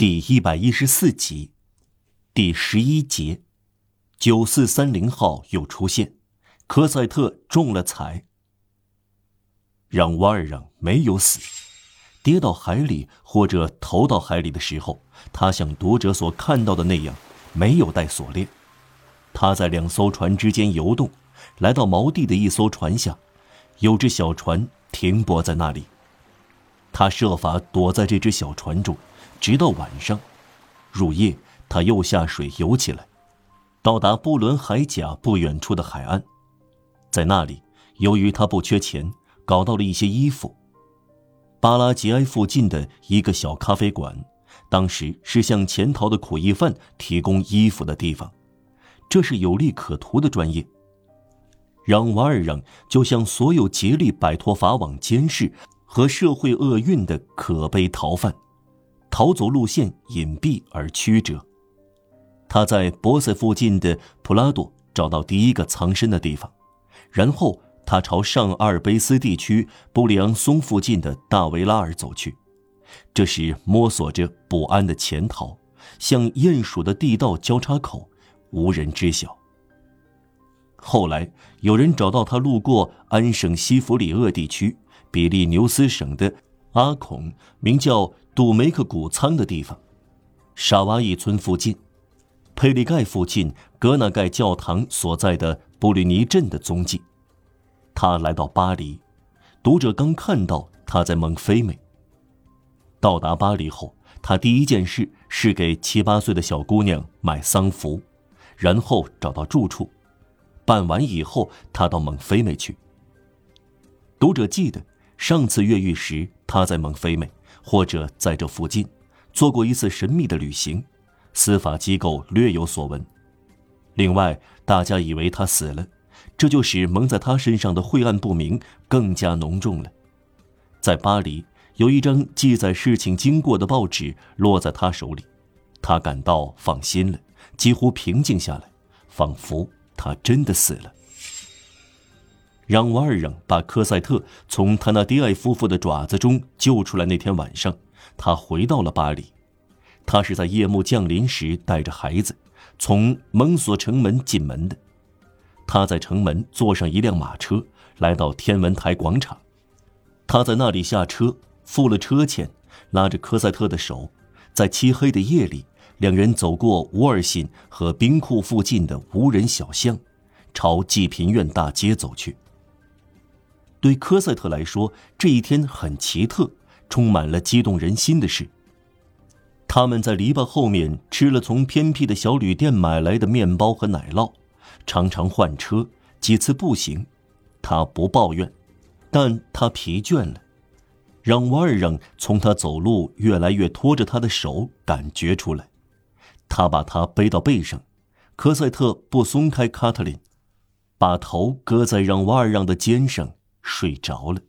第一百一十四集，第十一节，九四三零号又出现，科赛特中了彩。让瓦尔让没有死，跌到海里或者投到海里的时候，他像读者所看到的那样，没有带锁链。他在两艘船之间游动，来到锚地的一艘船下，有只小船停泊在那里。他设法躲在这只小船中。直到晚上，入夜，他又下水游起来，到达布伦海岬不远处的海岸，在那里，由于他不缺钱，搞到了一些衣服。巴拉吉埃附近的一个小咖啡馆，当时是向潜逃的苦役犯提供衣服的地方，这是有利可图的专业。让瓦尔让就像所有竭力摆脱法网监视和社会厄运的可悲逃犯。逃走路线隐蔽而曲折。他在博塞附近的普拉多找到第一个藏身的地方，然后他朝上阿尔卑斯地区布里昂松附近的大维拉尔走去，这时摸索着不安的潜逃，像鼹鼠的地道交叉口，无人知晓。后来有人找到他路过安省西弗里厄地区比利牛斯省的阿孔，名叫。杜梅克谷仓的地方，沙瓦伊村附近，佩利盖附近格纳盖教堂所在的布吕尼镇的踪迹。他来到巴黎，读者刚看到他在蒙菲美。到达巴黎后，他第一件事是给七八岁的小姑娘买丧服，然后找到住处，办完以后，他到蒙菲美去。读者记得上次越狱时，他在蒙菲美。或者在这附近做过一次神秘的旅行，司法机构略有所闻。另外，大家以为他死了，这就使蒙在他身上的晦暗不明更加浓重了。在巴黎，有一张记载事情经过的报纸落在他手里，他感到放心了，几乎平静下来，仿佛他真的死了。让瓦尔让把科赛特从他那迪埃夫妇的爪子中救出来那天晚上，他回到了巴黎。他是在夜幕降临时带着孩子从蒙索城门进门的。他在城门坐上一辆马车，来到天文台广场。他在那里下车，付了车钱，拉着科赛特的手，在漆黑的夜里，两人走过沃尔辛和冰库附近的无人小巷，朝济贫院大街走去。对科赛特来说，这一天很奇特，充满了激动人心的事。他们在篱笆后面吃了从偏僻的小旅店买来的面包和奶酪，常常换车，几次步行。他不抱怨，但他疲倦了。让瓦尔让从他走路越来越拖着他的手感觉出来。他把他背到背上，科赛特不松开卡特琳，把头搁在让瓦尔让的肩上。睡着了。